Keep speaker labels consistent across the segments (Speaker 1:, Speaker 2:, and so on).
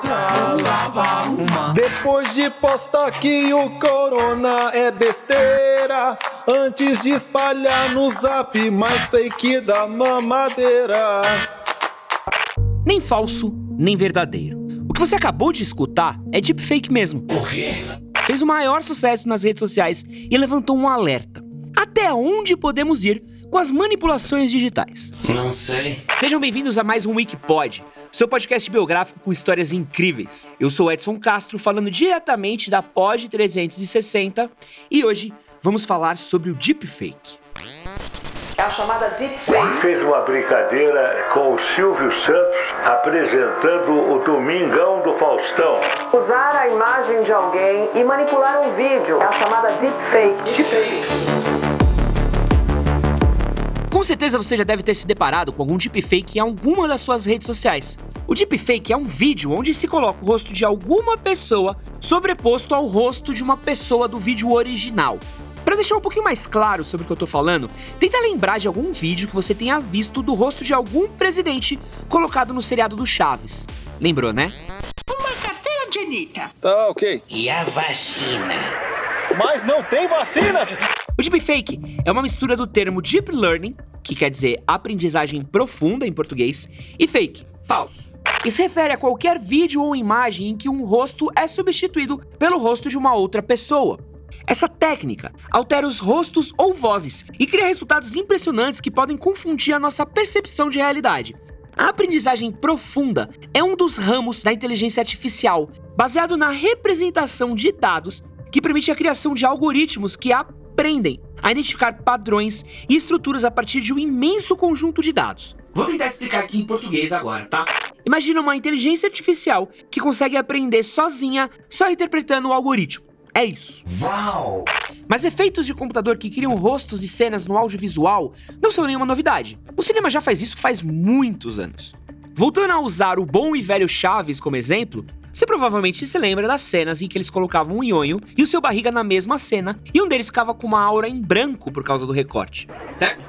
Speaker 1: outra lava uma.
Speaker 2: Depois de postar que o corona é besteira, antes de espalhar no zap mais fake da mamadeira.
Speaker 3: Nem falso, nem verdadeiro. O que você acabou de escutar é deepfake mesmo.
Speaker 1: O quê?
Speaker 3: Fez o maior sucesso nas redes sociais e levantou um alerta. Até onde podemos ir com as manipulações digitais?
Speaker 1: Não sei.
Speaker 3: Sejam bem-vindos a mais um Wikipod, seu podcast biográfico com histórias incríveis. Eu sou Edson Castro, falando diretamente da Pod 360 e hoje vamos falar sobre o deepfake.
Speaker 4: É a chamada deepfake.
Speaker 5: fez uma brincadeira com o Silvio Santos apresentando o Domingão do Faustão.
Speaker 4: Usar a imagem de alguém e manipular um vídeo. É a chamada deepfake.
Speaker 3: Com certeza você já deve ter se deparado com algum deepfake em alguma das suas redes sociais. O deepfake é um vídeo onde se coloca o rosto de alguma pessoa sobreposto ao rosto de uma pessoa do vídeo original. Para deixar um pouquinho mais claro sobre o que eu tô falando, tenta lembrar de algum vídeo que você tenha visto do rosto de algum presidente colocado no seriado do Chaves. Lembrou, né?
Speaker 6: Uma carteira de Anitta.
Speaker 7: Tá, ok.
Speaker 1: E a vacina?
Speaker 7: Mas não tem vacinas!
Speaker 3: O deepfake é uma mistura do termo deep learning, que quer dizer aprendizagem profunda em português, e fake, falso. Isso se refere a qualquer vídeo ou imagem em que um rosto é substituído pelo rosto de uma outra pessoa. Essa técnica altera os rostos ou vozes e cria resultados impressionantes que podem confundir a nossa percepção de realidade. A aprendizagem profunda é um dos ramos da inteligência artificial, baseado na representação de dados que permite a criação de algoritmos que aprendem a identificar padrões e estruturas a partir de um imenso conjunto de dados. Vou tentar explicar aqui em português agora, tá? Imagina uma inteligência artificial que consegue aprender sozinha só interpretando o algoritmo. É isso.
Speaker 1: Uau!
Speaker 3: Mas efeitos de computador que criam rostos e cenas no audiovisual não são nenhuma novidade. O cinema já faz isso faz muitos anos. Voltando a usar o bom e velho Chaves como exemplo, você provavelmente se lembra das cenas em que eles colocavam um nhonho e o seu barriga na mesma cena, e um deles ficava com uma aura em branco por causa do recorte. Certo?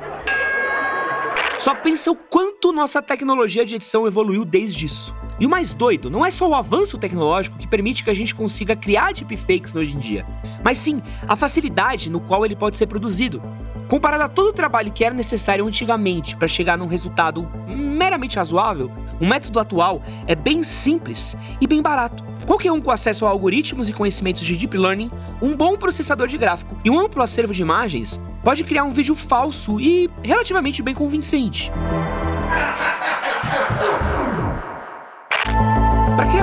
Speaker 3: Só pensa o quanto nossa tecnologia de edição evoluiu desde isso. E o mais doido não é só o avanço tecnológico que permite que a gente consiga criar deepfakes hoje em dia, mas sim a facilidade no qual ele pode ser produzido. Comparado a todo o trabalho que era necessário antigamente para chegar num resultado meramente razoável, o método atual é bem simples e bem barato. Qualquer um com acesso a algoritmos e conhecimentos de deep learning, um bom processador de gráfico e um amplo acervo de imagens pode criar um vídeo falso e relativamente bem convincente.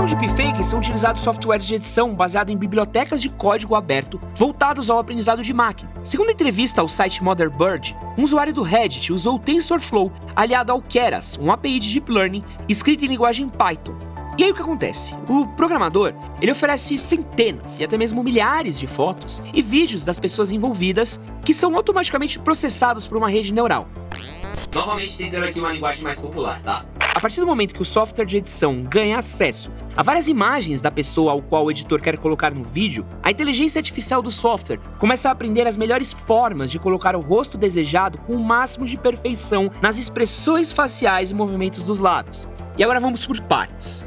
Speaker 3: Para criar um deepfake são utilizados softwares de edição baseados em bibliotecas de código aberto voltados ao aprendizado de máquina. Segundo entrevista ao site Motherbird, um usuário do Reddit usou o TensorFlow aliado ao Keras, um API de Deep Learning escrito em linguagem Python. E aí o que acontece? O programador, ele oferece centenas e até mesmo milhares de fotos e vídeos das pessoas envolvidas que são automaticamente processados por uma rede neural. Novamente tentando aqui uma linguagem mais popular, tá? A partir do momento que o software de edição ganha acesso a várias imagens da pessoa ao qual o editor quer colocar no vídeo, a inteligência artificial do software começa a aprender as melhores formas de colocar o rosto desejado com o máximo de perfeição nas expressões faciais e movimentos dos lábios. E agora vamos por partes.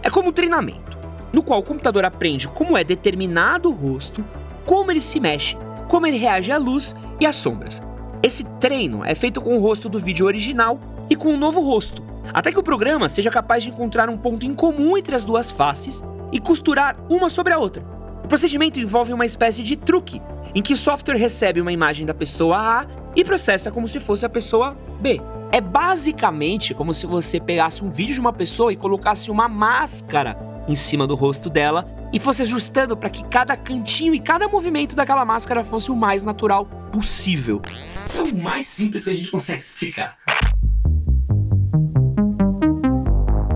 Speaker 3: É como um treinamento, no qual o computador aprende como é determinado o rosto, como ele se mexe, como ele reage à luz e às sombras. Esse treino é feito com o rosto do vídeo original e com um novo rosto, até que o programa seja capaz de encontrar um ponto em comum entre as duas faces e costurar uma sobre a outra. O procedimento envolve uma espécie de truque, em que o software recebe uma imagem da pessoa A e processa como se fosse a pessoa B. É basicamente como se você pegasse um vídeo de uma pessoa e colocasse uma máscara em cima do rosto dela e fosse ajustando para que cada cantinho e cada movimento daquela máscara fosse o mais natural possível. Isso é o mais simples que a gente consegue explicar.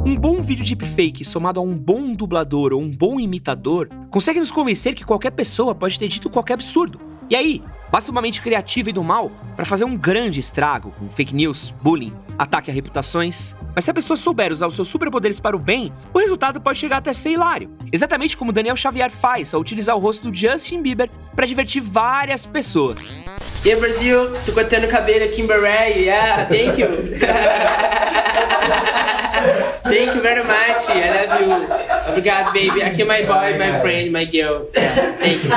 Speaker 3: Um bom vídeo deepfake somado a um bom dublador ou um bom imitador consegue nos convencer que qualquer pessoa pode ter dito qualquer absurdo. E aí, basta uma mente criativa e do mal para fazer um grande estrago com fake news, bullying, ataque a reputações. Mas se a pessoa souber usar os seus superpoderes para o bem, o resultado pode chegar até ser hilário. Exatamente como Daniel Xavier faz ao utilizar o rosto do Justin Bieber para divertir várias pessoas.
Speaker 8: E aí, Brasil, tô cortando o cabelo aqui em Baré, yeah, thank you.
Speaker 3: Thank you very much. I love you. Obrigado, baby. Aqui é my boy, my friend, my girl. Thank you.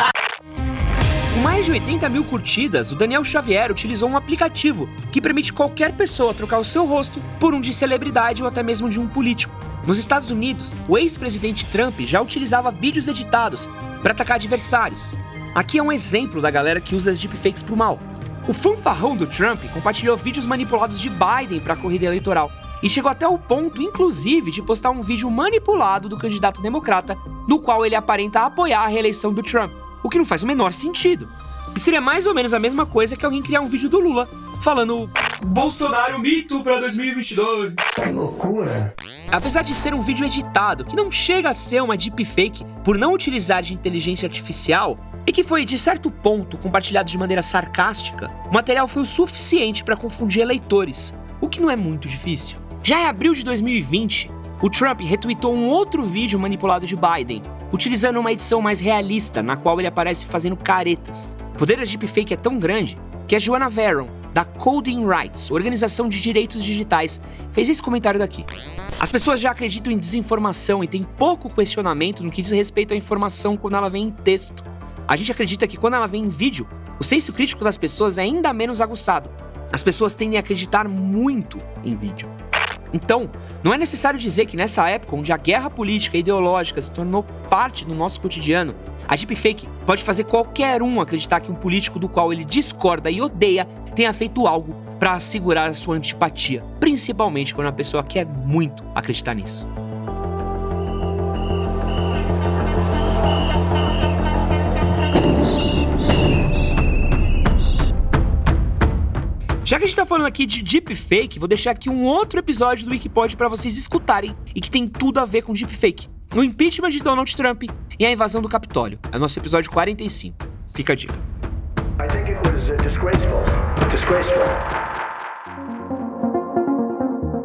Speaker 3: Com mais de 80 mil curtidas, o Daniel Xavier utilizou um aplicativo que permite qualquer pessoa trocar o seu rosto por um de celebridade ou até mesmo de um político. Nos Estados Unidos, o ex-presidente Trump já utilizava vídeos editados para atacar adversários. Aqui é um exemplo da galera que usa as deepfakes pro mal. O fanfarrão do Trump compartilhou vídeos manipulados de Biden para a corrida eleitoral e chegou até o ponto, inclusive, de postar um vídeo manipulado do candidato democrata, no qual ele aparenta apoiar a reeleição do Trump, o que não faz o menor sentido. E seria mais ou menos a mesma coisa que alguém criar um vídeo do Lula falando Bolsonaro mito para 2022.
Speaker 1: Que loucura.
Speaker 3: Apesar de ser um vídeo editado, que não chega a ser uma deepfake por não utilizar de inteligência artificial, e que foi, de certo ponto, compartilhado de maneira sarcástica, o material foi o suficiente para confundir eleitores, o que não é muito difícil. Já em abril de 2020, o Trump retweetou um outro vídeo manipulado de Biden, utilizando uma edição mais realista, na qual ele aparece fazendo caretas. O poder da deepfake é tão grande que a Joanna Veron, da Coding Rights, organização de direitos digitais, fez esse comentário daqui. As pessoas já acreditam em desinformação e têm pouco questionamento no que diz respeito à informação quando ela vem em texto. A gente acredita que quando ela vem em vídeo, o senso crítico das pessoas é ainda menos aguçado. As pessoas tendem a acreditar muito em vídeo. Então, não é necessário dizer que nessa época onde a guerra política e ideológica se tornou parte do nosso cotidiano, a deepfake pode fazer qualquer um acreditar que um político do qual ele discorda e odeia tenha feito algo para assegurar a sua antipatia, principalmente quando a pessoa quer muito acreditar nisso. Já que a gente tá falando aqui de deepfake, vou deixar aqui um outro episódio do Wikipod para vocês escutarem e que tem tudo a ver com deepfake. O impeachment de Donald Trump e a invasão do Capitólio. É nosso episódio 45. Fica a dica.
Speaker 5: I think it was uh, disgraceful. Disgraceful.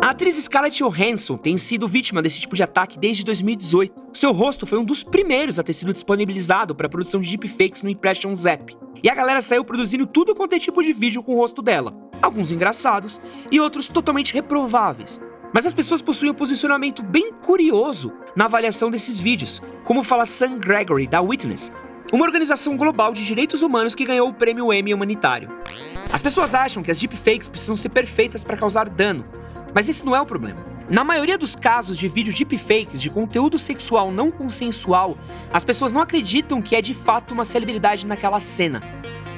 Speaker 3: A atriz Scarlett Johansson tem sido vítima desse tipo de ataque desde 2018. Seu rosto foi um dos primeiros a ter sido disponibilizado para a produção de deepfakes no Impressions App. E a galera saiu produzindo tudo quanto é tipo de vídeo com o rosto dela. Alguns engraçados e outros totalmente reprováveis. Mas as pessoas possuem um posicionamento bem curioso na avaliação desses vídeos, como fala Sam Gregory, da Witness, uma organização global de direitos humanos que ganhou o prêmio Emmy humanitário. As pessoas acham que as deepfakes precisam ser perfeitas para causar dano, mas esse não é o problema. Na maioria dos casos de vídeos deepfakes de conteúdo sexual não consensual, as pessoas não acreditam que é de fato uma celebridade naquela cena.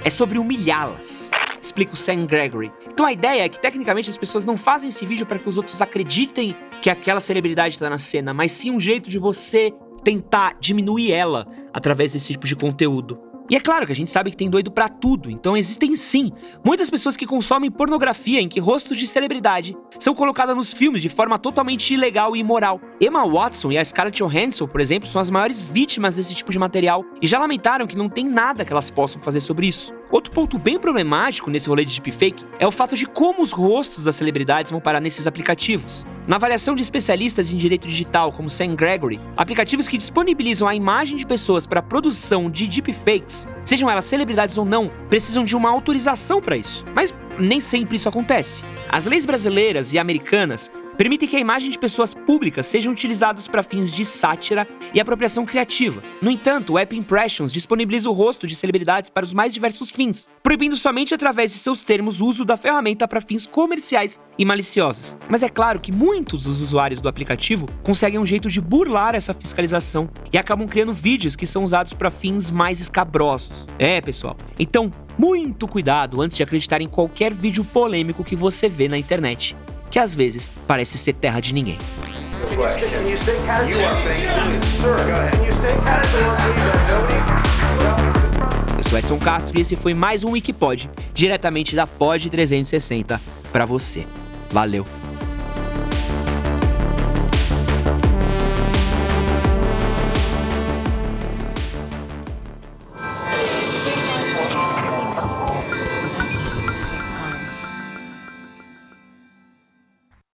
Speaker 3: É sobre humilhá-las. Explica o Sam Gregory. Então a ideia é que tecnicamente as pessoas não fazem esse vídeo para que os outros acreditem que aquela celebridade está na cena, mas sim um jeito de você tentar diminuir ela através desse tipo de conteúdo. E é claro que a gente sabe que tem doido pra tudo, então existem sim muitas pessoas que consomem pornografia em que rostos de celebridade são colocadas nos filmes de forma totalmente ilegal e imoral. Emma Watson e a Scarlett Johansson, por exemplo, são as maiores vítimas desse tipo de material e já lamentaram que não tem nada que elas possam fazer sobre isso. Outro ponto bem problemático nesse rolê de deepfake é o fato de como os rostos das celebridades vão parar nesses aplicativos. Na avaliação de especialistas em direito digital, como Sam Gregory, aplicativos que disponibilizam a imagem de pessoas para produção de deepfakes, sejam elas celebridades ou não, precisam de uma autorização para isso. Mas nem sempre isso acontece. As leis brasileiras e americanas permitem que a imagem de pessoas públicas sejam utilizadas para fins de sátira e apropriação criativa. No entanto, o App Impressions disponibiliza o rosto de celebridades para os mais diversos fins, proibindo somente através de seus termos o uso da ferramenta para fins comerciais e maliciosos. Mas é claro que muitos dos usuários do aplicativo conseguem um jeito de burlar essa fiscalização e acabam criando vídeos que são usados para fins mais escabrosos. É, pessoal. Então, muito cuidado antes de acreditar em qualquer vídeo polêmico que você vê na internet, que às vezes parece ser terra de ninguém. Eu sou Edson Castro e esse foi mais um Wikipod, diretamente da Pod 360 para você. Valeu!